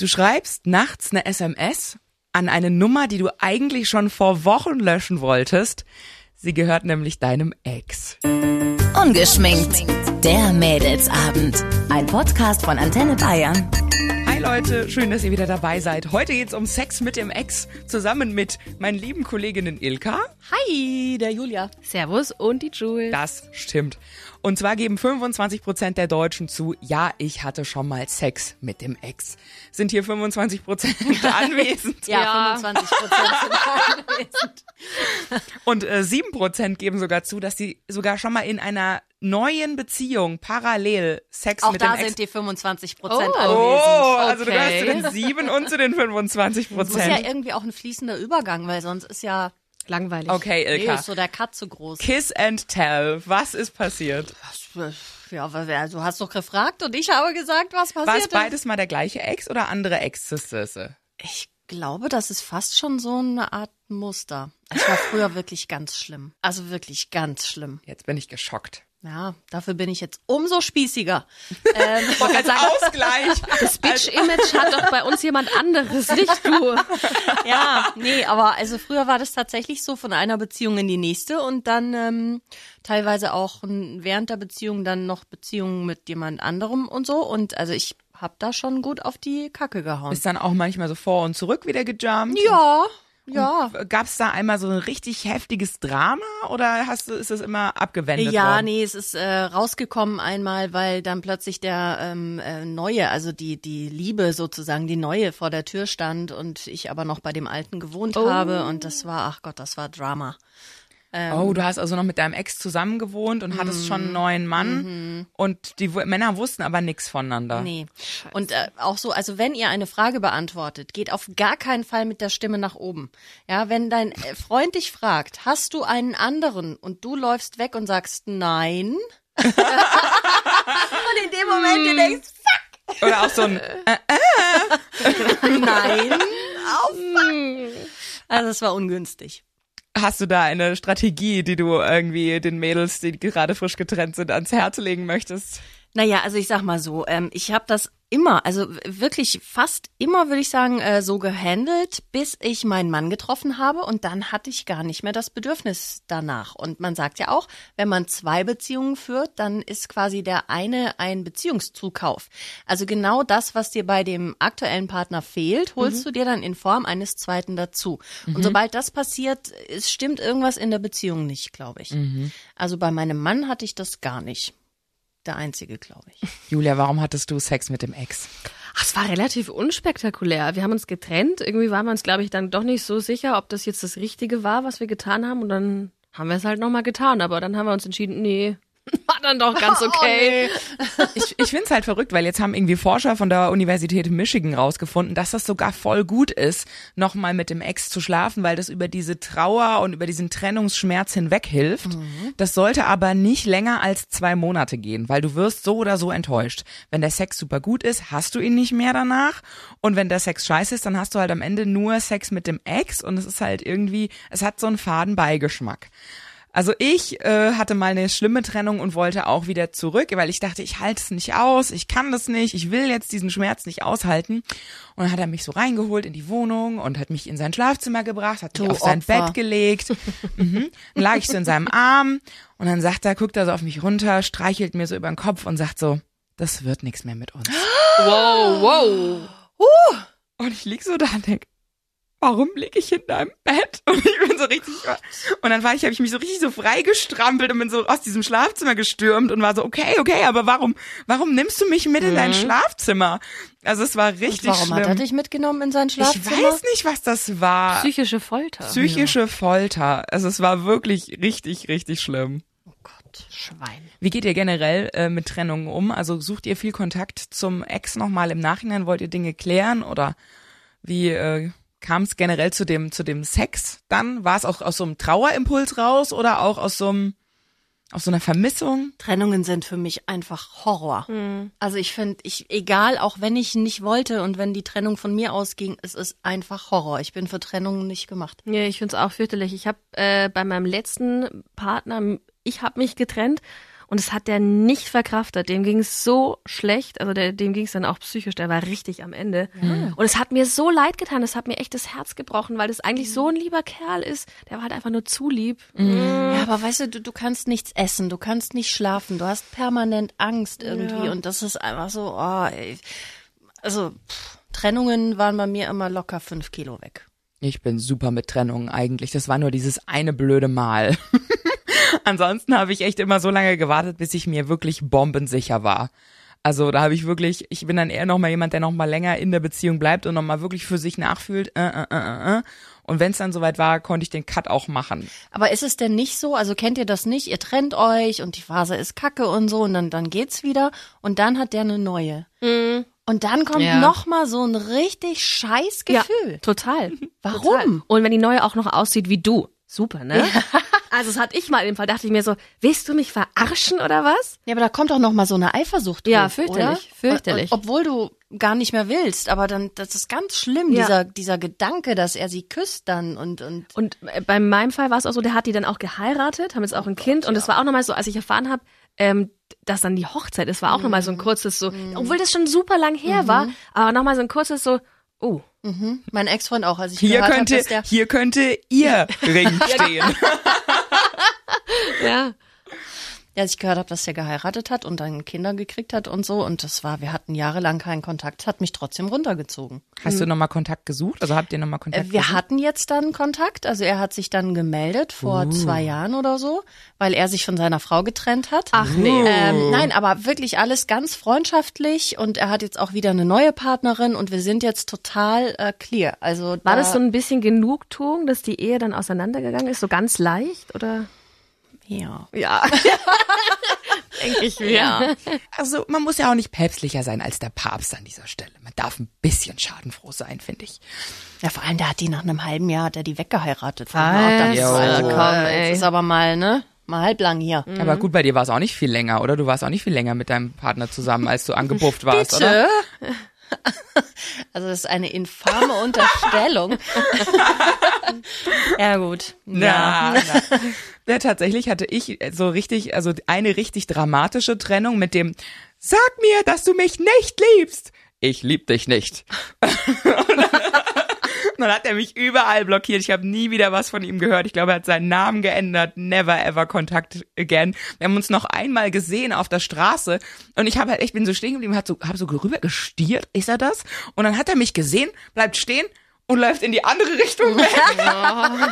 Du schreibst nachts eine SMS an eine Nummer, die du eigentlich schon vor Wochen löschen wolltest. Sie gehört nämlich deinem Ex. Ungeschminkt. Der Mädelsabend. Ein Podcast von Antenne Bayern. Hi Leute, schön, dass ihr wieder dabei seid. Heute geht's um Sex mit dem Ex zusammen mit meinen lieben Kolleginnen Ilka. Hi, der Julia. Servus und die Jules. Das stimmt. Und zwar geben 25 Prozent der Deutschen zu, ja, ich hatte schon mal Sex mit dem Ex. Sind hier 25 Prozent anwesend? Ja, Ja. 25 Prozent sind anwesend. Und äh, 7 Prozent geben sogar zu, dass sie sogar schon mal in einer neuen Beziehung parallel Sex Auch mit da dem Ex sind die 25 Prozent Oh. Oh, anwesend. also du gehörst zu Okay. den 7 und zu den 25% Muss ja Prozent. irgendwie auch ein fließender Übergang, weil sonst ist ja Langweilig. Okay, nee, Ilka. ist so der Cut zu groß. Kiss and tell. Was ist passiert? Ja, aber wer- du hast doch gefragt und ich habe gesagt, was War es passiert ist. beides mal der gleiche Ex oder andere Exzesse? Ich glaube, das ist fast schon so eine Art Muster. Ich war früher wirklich ganz schlimm. Also wirklich ganz schlimm. Jetzt bin ich geschockt. Ja, dafür bin ich jetzt umso spießiger. Ähm, Als Ausgleich. Das Bitch-Image hat doch bei uns jemand anderes, nicht du. ja, nee, aber also früher war das tatsächlich so von einer Beziehung in die nächste und dann ähm, teilweise auch während der Beziehung dann noch Beziehungen mit jemand anderem und so. Und also ich hab da schon gut auf die Kacke gehauen. Ist dann auch manchmal so vor und zurück wieder gejumpt? ja, ja. Gab es da einmal so ein richtig heftiges Drama oder hast du, ist das immer abgewendet Ja, worden? nee, es ist äh, rausgekommen einmal, weil dann plötzlich der ähm, äh, neue, also die die Liebe sozusagen, die neue vor der Tür stand und ich aber noch bei dem alten gewohnt habe und das war, ach Gott, das war Drama. Oh, du hast also noch mit deinem Ex zusammen gewohnt und hattest schon einen neuen Mann und die W- Männer wussten aber nichts voneinander. Nee. Und äh, auch so, also wenn ihr eine Frage beantwortet, geht auf gar keinen Fall mit der Stimme nach oben. Ja, wenn dein äh, Freund dich fragt, hast du einen anderen und du läufst weg und sagst nein. und in dem Moment du denkst, Oder auch so ein, nein. Oh, fuck. Also es war ungünstig. Hast du da eine Strategie, die du irgendwie den Mädels, die gerade frisch getrennt sind, ans Herz legen möchtest? Naja, also ich sag mal so, ähm, ich habe das immer, also wirklich fast immer, würde ich sagen, äh, so gehandelt, bis ich meinen Mann getroffen habe und dann hatte ich gar nicht mehr das Bedürfnis danach. Und man sagt ja auch, wenn man zwei Beziehungen führt, dann ist quasi der eine ein Beziehungszukauf. Also genau das, was dir bei dem aktuellen Partner fehlt, holst du dir dann in Form eines zweiten dazu. Und sobald das passiert, es stimmt irgendwas in der Beziehung nicht, glaube ich. Also bei meinem Mann hatte ich das gar nicht. Der einzige, glaube ich. Julia, warum hattest du Sex mit dem Ex? Ach, es war relativ unspektakulär. Wir haben uns getrennt. Irgendwie waren wir uns, glaube ich, dann doch nicht so sicher, ob das jetzt das Richtige war, was wir getan haben. Und dann haben wir es halt nochmal getan. Aber dann haben wir uns entschieden, nee, dann doch ganz okay. Ich, ich finde es halt verrückt, weil jetzt haben irgendwie Forscher von der Universität Michigan rausgefunden, dass das sogar voll gut ist, nochmal mit dem Ex zu schlafen, weil das über diese Trauer und über diesen Trennungsschmerz hinweg hilft. Das sollte aber nicht länger als zwei Monate gehen, weil du wirst so oder so enttäuscht. Wenn der Sex super gut ist, hast du ihn nicht mehr danach. Und wenn der Sex scheiße ist, dann hast du halt am Ende nur Sex mit dem Ex und es ist halt irgendwie, es hat so einen faden Beigeschmack. Also ich äh, hatte mal eine schlimme Trennung und wollte auch wieder zurück, weil ich dachte, ich halte es nicht aus, ich kann das nicht, ich will jetzt diesen Schmerz nicht aushalten. Und dann hat er mich so reingeholt in die Wohnung und hat mich in sein Schlafzimmer gebracht, hat mich Du auf sein Opfer. Bett gelegt. mhm. Dann lag ich so in seinem Arm und dann sagt er, guckt er so auf mich runter, streichelt mir so über den Kopf und sagt so, das wird nichts mehr mit uns. Wow, wow. Und ich lieg so da und denk, warum lieg ich in deinem Bett? Und ich bin so richtig, und dann war ich, habe ich mich so richtig so freigestrampelt und bin so aus diesem Schlafzimmer gestürmt und war so, okay, okay, aber warum, warum nimmst du mich mit in dein Schlafzimmer? Also es war richtig Warum schlimm. hat er dich mitgenommen in sein ich Schlafzimmer? weiß nicht, was das war. Psychische Folter. Psychische Folter. Also es war wirklich richtig, richtig schlimm. Oh Gott, Schwein. Wie geht ihr generell äh, mit Trennungen um? Also sucht ihr viel Kontakt zum Ex nochmal im Nachhinein? Wollt ihr Dinge klären oder wie äh, kam es generell zu dem zu dem Sex? Dann war es auch aus so einem Trauerimpuls raus oder auch aus so einem aus so einer Vermissung? Trennungen sind für mich einfach Horror. Also ich finde, ich, egal, auch wenn ich nicht wollte und wenn die Trennung von mir ausging, es ist einfach Horror. Ich bin für Trennungen nicht gemacht. Ja, ich find's auch fürchterlich. Ich habe äh, bei meinem letzten Partner, ich habe mich getrennt und es hat der nicht verkraftet. Dem ging es so schlecht, also der, dem ging es dann auch psychisch, der war richtig am Ende. Und es hat mir so leid getan, es hat mir echt das Herz gebrochen, weil das eigentlich so ein lieber Kerl ist. Der war halt einfach nur zu lieb. Ja, aber weißt du, du, du kannst nichts essen, du kannst nicht schlafen, du hast permanent Angst irgendwie und das ist einfach so, oh, ey. Also, pff, Trennungen waren bei mir immer locker fünf Kilo weg. Ich bin super mit Trennungen eigentlich. Das war nur dieses eine blöde Mal. Ansonsten habe ich echt immer so lange gewartet, bis ich mir wirklich bombensicher war. Also da habe ich wirklich, ich bin dann eher noch mal jemand, der noch mal länger in der Beziehung bleibt und noch mal wirklich für sich nachfühlt. Äh, äh, äh, äh. äh. Und wenn es dann soweit war, konnte ich den Cut auch machen. Aber ist es denn nicht so, also kennt ihr das nicht, ihr trennt euch und die Phase ist kacke und so und dann, dann geht's wieder und dann hat der eine neue. Und dann kommt Ja. noch mal so ein richtig scheiß Gefühl. total. Warum? Total. Und wenn die neue auch noch aussieht wie du. Super, ne? Also das hatte ich mal im Fall, dachte ich mir so, willst du mich verarschen oder was? Ja, aber da kommt doch noch mal so eine Eifersucht Ja, hoch, fürchterlich, oder? fürchterlich. Obwohl du gar nicht mehr willst, aber dann, das ist ganz schlimm, Ja. dieser, dieser Gedanke, dass er sie küsst dann und, und Und äh, bei meinem Fall war es auch so, der hat die dann auch geheiratet, haben jetzt auch ein Kind und es war auch nochmal so, als ich erfahren habe, ähm, dass dann die Hochzeit ist, war auch nochmal so ein kurzes so, obwohl das schon super lang her war, aber nochmal so ein kurzes so, oh, mein Ex-Freund auch, als ich Hier gehört könnte, der hier könnte ihr Ring stehen. ja. Ja, als ich gehört habe, dass der geheiratet hat und dann Kinder gekriegt hat und so. Und das war, wir hatten jahrelang keinen Kontakt, hat mich trotzdem runtergezogen. Hast du nochmal Kontakt gesucht? Also habt ihr nochmal Kontakt Äh, Wir gesucht? hatten jetzt dann Kontakt, also er hat sich dann gemeldet vor Uh. zwei Jahren oder so, weil er sich von seiner Frau getrennt hat. Ach nee. Ähm, nein, aber wirklich alles ganz freundschaftlich und er hat jetzt auch wieder eine neue Partnerin und wir sind jetzt total äh, clear. Also War da, das so ein bisschen Genugtuung, dass die Ehe dann auseinandergegangen ist, so ganz leicht oder? Ja. Ja. Denke ich mir. Ja. Also man muss ja auch nicht päpstlicher sein als der Papst an dieser Stelle. Man darf ein bisschen schadenfroh sein, finde ich. ja, vor allem, der hat die nach einem halben Jahr, hat er die weggeheiratet. Was? Das, Jo. also, Komm, ey. das ist aber mal, ne? Mal halblang hier. Aber gut, bei dir war es auch nicht viel länger, oder? Du warst auch nicht viel länger mit deinem Partner zusammen, als du angebufft warst, oder? Also das ist eine infame Unterstellung. ja gut. Na, na. Ja, tatsächlich hatte ich so richtig, also eine richtig dramatische Trennung mit dem Sag mir, dass du mich nicht liebst. Ich lieb dich nicht. Und dann hat er mich überall blockiert. Ich habe nie wieder was von ihm gehört. Ich glaube, er hat seinen Namen geändert. Never ever Kontakt again. Wir haben uns noch einmal gesehen auf der Straße und ich habe halt echt bin so stehen geblieben, hat so habe so rüber gestiert. Ist er das? Und dann hat er mich gesehen, bleibt stehen und läuft in die andere Richtung weg. Ach,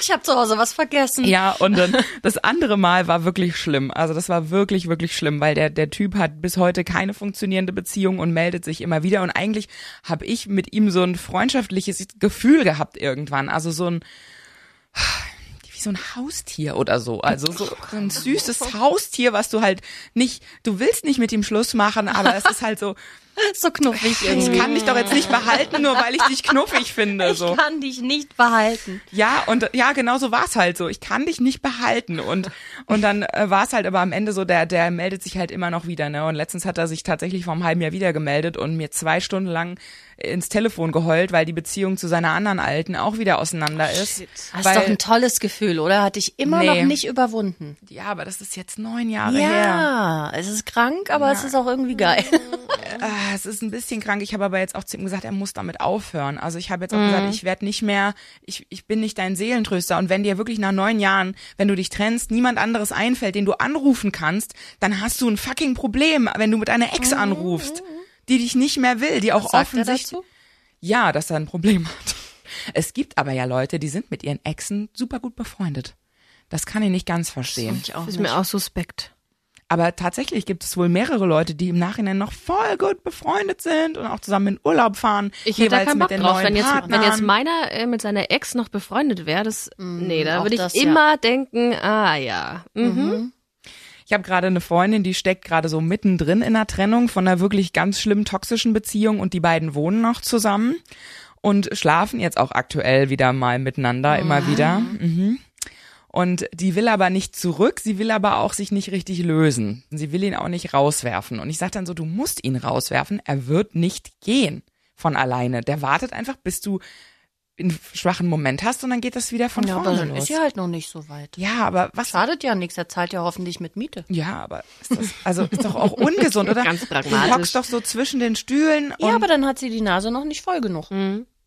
ich habe zu Hause was vergessen. Ja, und dann das andere Mal war wirklich schlimm. Also das war wirklich, wirklich schlimm, weil der, der Typ hat bis heute keine funktionierende Beziehung und meldet sich immer wieder. Und eigentlich habe ich mit ihm so ein freundschaftliches Gefühl gehabt irgendwann. Also so ein wie so ein Haustier oder so. Also so ein süßes Haustier, was du halt nicht, du willst nicht mit ihm Schluss machen, aber es ist halt so, So knuffig ich irgendwie. kann dich doch jetzt nicht behalten, nur weil ich dich knuffig finde. Ich So. kann dich nicht behalten. Ja, und ja, genau so war es halt so. Ich kann dich nicht behalten. Und, und dann äh, war es halt aber am Ende so, der, der meldet sich halt immer noch wieder, ne? Und letztens hat er sich tatsächlich vor einem halben Jahr wieder gemeldet und mir zwei Stunden lang ins Telefon geheult, weil die Beziehung zu seiner anderen Alten auch wieder auseinander ist. Das ist doch ein tolles Gefühl, oder? Hat dich immer Nee. noch nicht überwunden. ja, aber das ist jetzt neun Jahre her. Ja, es ist krank, aber es ist auch irgendwie geil. Ah, es ist ein bisschen krank. Ich habe aber jetzt auch zu ihm gesagt, er muss damit aufhören. Also ich habe jetzt auch gesagt, ich werde nicht mehr, ich, ich bin nicht dein Seelentröster. Und wenn dir wirklich nach neun Jahren, wenn du dich trennst, niemand anderes einfällt, den du anrufen kannst, dann hast du ein fucking Problem, wenn du mit einer Ex anrufst, die dich nicht mehr will, die auch Was sagt offensichtlich. dazu? Ja, dass er ein Problem hat. Es gibt aber ja Leute, die sind mit ihren Exen super gut befreundet. Das kann ich nicht ganz verstehen. Ich auch Ist nicht. mir auch suspekt. Aber tatsächlich gibt es wohl mehrere Leute, die im Nachhinein noch voll gut befreundet sind und auch zusammen in Urlaub fahren. Ich hätte da keinen mit Bock den drauf. neuen Wenn jetzt, Partnern. wenn jetzt meiner äh, mit seiner Ex noch befreundet wäre, das, nee, da würde ich das, ja. immer denken, ah ja, mhm. Ich habe gerade eine Freundin, die steckt gerade so mittendrin in einer Trennung von einer wirklich ganz schlimm toxischen Beziehung und die beiden wohnen noch zusammen und schlafen jetzt auch aktuell wieder mal miteinander, immer wieder. Mhm. Und die will aber nicht zurück, sie will aber auch sich nicht richtig lösen. Sie will ihn auch nicht rauswerfen. Und ich sage dann so, du musst ihn rauswerfen, er wird nicht gehen von alleine. Der wartet einfach, bis du einen schwachen Moment hast und dann geht das wieder von Ja, aber vorne dann los. ist sie halt noch nicht so weit. ja, aber was? Schadet ja nichts, er zahlt ja hoffentlich mit Miete. Ja, aber ist das, also ist doch auch ungesund, oder? Ganz Du pragmatisch. hockst doch so zwischen den Stühlen und Ja, aber dann hat sie die Nase noch nicht voll genug.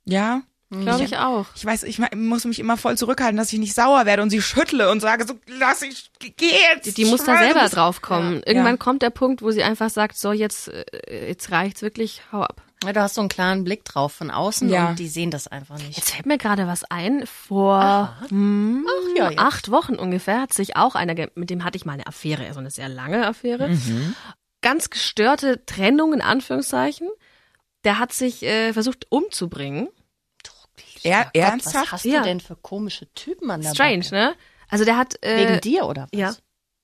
ja. Glaube ich auch. Ich weiß, ich muss mich immer voll zurückhalten, dass ich nicht sauer werde und sie schüttle und sage so, lass ich, geh jetzt. Die, die muss da selber du musst- drauf kommen. Irgendwann Ja. kommt der Punkt, wo sie einfach sagt, so jetzt, äh, jetzt reicht's wirklich, hau ab. Ja, du hast so einen klaren Blick drauf von außen Ja. und die sehen das einfach nicht. Jetzt fällt mir gerade was ein. Vor hm, Ach ja, jetzt. acht Wochen ungefähr hat sich auch einer, mit dem hatte ich mal eine Affäre, also eine sehr lange Affäre. Ganz gestörte Trennung in Anführungszeichen. Der hat sich äh, versucht umzubringen. Er, Gott, ernsthaft? was hast Ja. du denn für komische Typen an der Strange, Backe? ne? Also der hat äh, Wegen dir oder was? ja.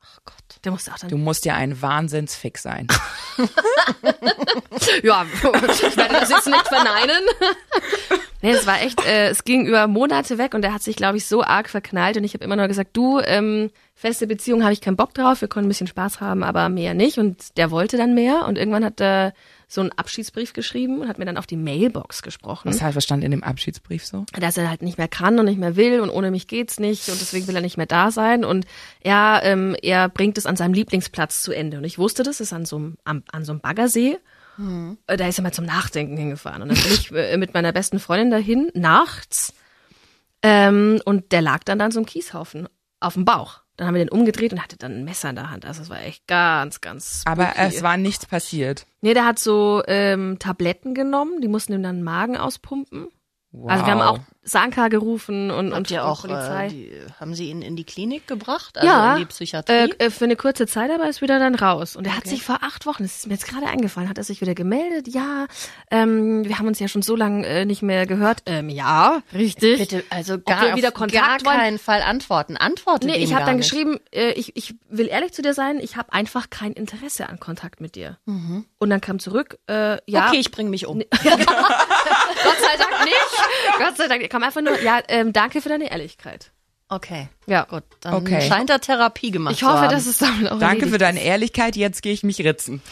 Ach Gott. Der musste auch dann. Du musst ja ein Wahnsinnsfick sein. Ja, ich werde das jetzt nicht verneinen. nee, es war echt, äh, es ging über Monate weg und er hat sich, glaube ich, so arg verknallt und ich habe immer nur gesagt, du, ähm, feste Beziehung habe ich keinen Bock drauf, wir konnten ein bisschen Spaß haben, aber mehr nicht und der wollte dann mehr und irgendwann hat er so einen Abschiedsbrief geschrieben und hat mir dann auf die Mailbox gesprochen. Was, halt, was stand in dem Abschiedsbrief so? dass er halt nicht mehr kann und nicht mehr will und ohne mich geht's nicht und deswegen will er nicht mehr da sein. Und er ähm, er bringt es an seinem Lieblingsplatz zu Ende. Und ich wusste das ist an so einem am, an so einem Baggersee. Äh, da ist er mal zum Nachdenken hingefahren. Und dann bin ich äh, mit meiner besten Freundin dahin nachts. Ähm, und der lag dann da an so einem Kieshaufen auf dem Bauch dann haben wir den umgedreht und hatte dann ein Messer in der Hand also es war echt ganz ganz Aber spooky. es war nichts passiert. nee der hat so ähm, Tabletten genommen die mussten ihm dann den Magen auspumpen also wir haben auch Sanka gerufen und, und Habt ihr auch, Polizei. äh, die, haben sie ihn in die Klinik gebracht? Also ja, in die Psychiatrie? Äh, äh, für eine kurze Zeit, aber ist wieder dann raus. Und er hat sich vor acht Wochen, das ist mir jetzt gerade eingefallen, hat er sich wieder gemeldet. Ja, ähm, wir haben uns ja schon so lange äh, nicht mehr gehört. Ähm, ja, richtig. Bitte, also wir gar, wieder auf Kontakt gar keinen Fall antworten. Antworte Nee, ich habe dann nicht. geschrieben, äh, ich, ich will ehrlich zu dir sein, ich habe einfach kein Interesse an Kontakt mit dir. Und dann kam zurück, äh, ja, Okay, ich bringe mich um. Gott sei Dank nicht. Gott sei Dank, kam einfach nur, ja, ähm, danke für deine Ehrlichkeit. Okay, Ja, gut. Dann Okay. scheint er Therapie gemacht Ich zu hoffe, haben. dass es damit auch Danke für deine Ehrlichkeit, jetzt gehe ich mich ritzen.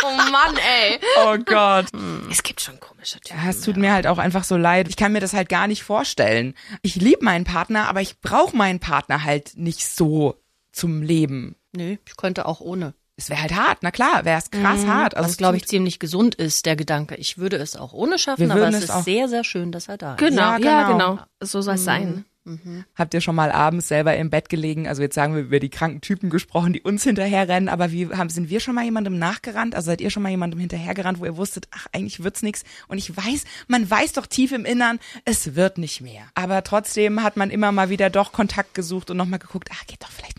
Oh Mann, ey. Oh Gott. Es gibt schon komische Typen. Ja, es tut mir halt auch einfach so leid. Ich kann mir das halt gar nicht vorstellen. Ich liebe meinen Partner, aber ich brauche meinen Partner halt nicht so zum Leben. Nö, ich könnte auch ohne. Es wäre halt hart, na klar, wäre es krass hart. Also Was, glaube ich, ziemlich gesund ist, der Gedanke. Ich würde es auch ohne schaffen, Wir aber würden es es ist auch- sehr, sehr schön, dass er da ist. Genau, Ja, ja, genau. genau. So soll es sein. Habt ihr schon mal abends selber im Bett gelegen? Also jetzt sagen wir über die kranken Typen gesprochen, die uns hinterherrennen, aber wie haben, sind wir schon mal jemandem nachgerannt? Also seid ihr schon mal jemandem hinterhergerannt, wo ihr wusstet, ach, eigentlich wird's nix? Und ich weiß, man weiß doch tief im Innern, es wird nicht mehr. Aber trotzdem hat man immer mal wieder doch Kontakt gesucht und nochmal geguckt, ach, geht doch vielleicht.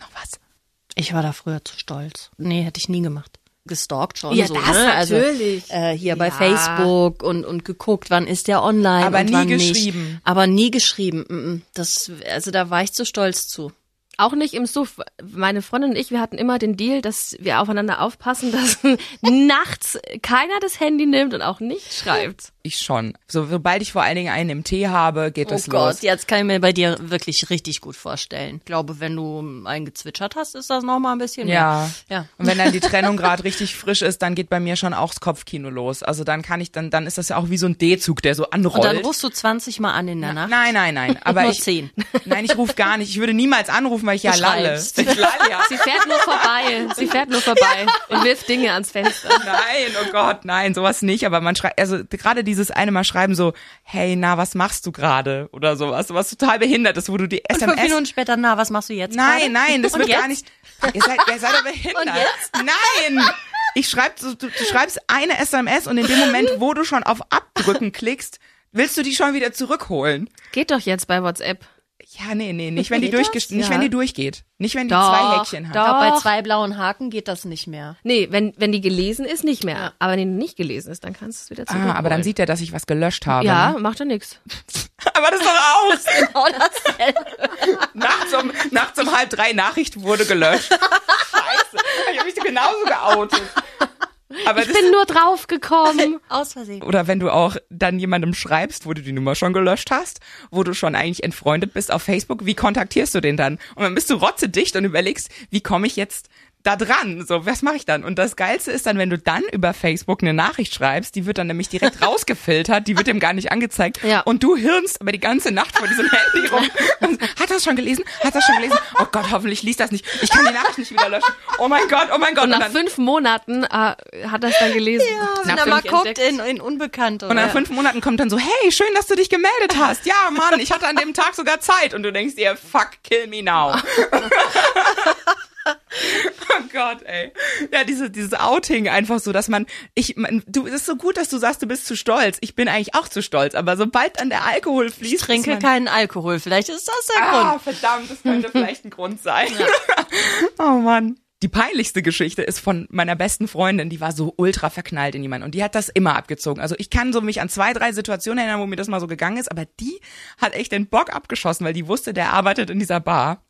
Ich war da früher zu stolz. Nee, hätte ich nie gemacht. Gestalkt schon Ja, so, das ne? natürlich. Also, äh, hier bei Ja. Facebook und, und geguckt, wann ist der online Aber und nie wann geschrieben. Nicht. Aber nie geschrieben. Mm, mm. Das, also da war ich zu stolz zu. Auch nicht im Suff. Meine Freundin und ich, wir hatten immer den Deal, dass wir aufeinander aufpassen, dass nachts keiner das Handy nimmt und auch nicht schreibt. Ich schon. So, sobald ich vor allen Dingen einen im Tee habe, geht Oh es Gott, los. jetzt kann ich mir bei dir wirklich richtig gut vorstellen. Ich glaube, wenn du einen gezwitschert hast, ist das noch mal ein bisschen Ja. mehr. Ja. Und wenn dann die Trennung gerade richtig frisch ist, dann geht bei mir schon auch das Kopfkino los. Also dann kann ich dann, dann ist das ja auch wie so ein D-Zug, der so anrollt. Und dann rufst du 20 Mal an in der Nacht. Nein, nein, nein. Aber Nur ich, zehn. Nein, ich rufe gar nicht. Ich würde niemals anrufen, weil ich ja lalle. Ich lalle ja. Sie fährt nur vorbei. Sie fährt nur vorbei und wirft Dinge ans Fenster. Nein, oh Gott, nein, sowas nicht. Aber man schreibt, also gerade dieses eine Mal schreiben so, hey, na, was machst du gerade? Oder sowas, sowas total behindert ist, wo du die Und fünf SMS. Minuten später, na, was machst du jetzt? Nein, gerade? nein, das Und wird jetzt? gar nicht. Ihr seid, ihr seid doch behindert. Und jetzt? Nein! Ich schreib, so, du, du schreibst eine SMS und in dem Moment, wo du schon auf Abdrücken klickst, willst du die schon wieder zurückholen. Geht doch jetzt bei WhatsApp. Ja, nee, nee, nicht wenn die Geht durchgeht, nicht Ja. wenn die durchgeht. Nicht wenn die Doch, zwei Häkchen hat. Ich glaube, bei Doch. zwei blauen Haken geht das nicht mehr. Nee, wenn, wenn die gelesen ist, nicht mehr. Aber wenn die nicht gelesen ist, dann kannst du es wieder zurück. Ah, aber dann sieht er, dass ich was gelöscht habe. Ja, macht ja nichts. Aber das ist doch aus. Genau dasselbe. nachts, um, nachts um halb drei Nachricht wurde gelöscht. Scheiße. Ich habe mich genauso geoutet. Aber Ich bin nur draufgekommen. Aus Versehen. oder wenn du auch dann jemandem schreibst, wo du die Nummer schon gelöscht hast, wo du schon eigentlich entfreundet bist auf Facebook, wie kontaktierst du den dann? Und dann bist du rotzedicht und überlegst, wie komme ich jetzt da dran. So, was mache ich dann? Und das Geilste ist dann, wenn du dann über Facebook eine Nachricht schreibst, die wird dann nämlich direkt rausgefiltert, die wird dem gar nicht angezeigt. Ja. Und du hirnst aber die ganze Nacht vor diesem Handy rum. Und, hat das schon gelesen? Hat das schon gelesen? Oh Gott, hoffentlich liest das nicht. Ich kann die Nachricht nicht wieder löschen. Oh mein Gott, oh mein Gott. Und nach dann, fünf Monaten äh, hat er es dann gelesen. Ja, wenn er mal guckt in, in Unbekannt. und nach fünf Monaten kommt dann so, hey, schön, dass du dich gemeldet hast. Ja, Mann, ich hatte an dem Tag sogar Zeit. Und du denkst dir, fuck, kill me now. Oh Gott, ey. Ja, diese, dieses Outing einfach so, dass man, ich, man, du, es ist so gut, dass du sagst, du bist zu stolz. Ich bin eigentlich auch zu stolz, aber sobald dann der Alkohol fließt. ich trinke man, keinen Alkohol. Vielleicht ist das der Ah, Grund. verdammt, das könnte vielleicht ein Grund sein. oh Mann. Die peinlichste Geschichte ist von meiner besten Freundin, die war so ultra verknallt in jemanden und die hat das immer abgezogen. Also ich kann so mich an zwei, drei Situationen erinnern, wo mir das mal so gegangen ist, aber die hat echt den Bock abgeschossen, weil die wusste, der arbeitet in dieser Bar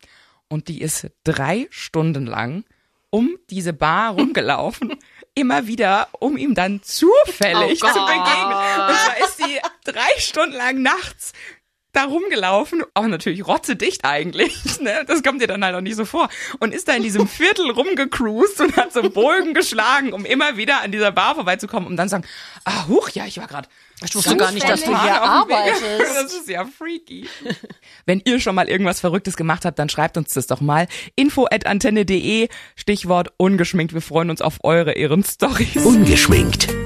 und die ist drei Stunden lang um diese Bar rumgelaufen, immer wieder, um ihm dann zufällig Oh zu begegnen. Und zwar ist sie drei Stunden lang nachts da rumgelaufen, auch natürlich rotzedicht eigentlich, ne? Das kommt dir dann halt auch nicht so vor. Und ist da in diesem Viertel rumgecruised und hat so Bogen geschlagen, um immer wieder an dieser Bar vorbeizukommen, um dann zu sagen, ah, huch, ja, ich war gerade Ich wusste gar nicht, dass du hier arbeitest. Das ist ja freaky. Wenn ihr schon mal irgendwas Verrücktes gemacht habt, dann schreibt uns das doch mal. Info at antenne.de, Stichwort ungeschminkt. Wir freuen uns auf eure Ehrenstories. Ungeschminkt.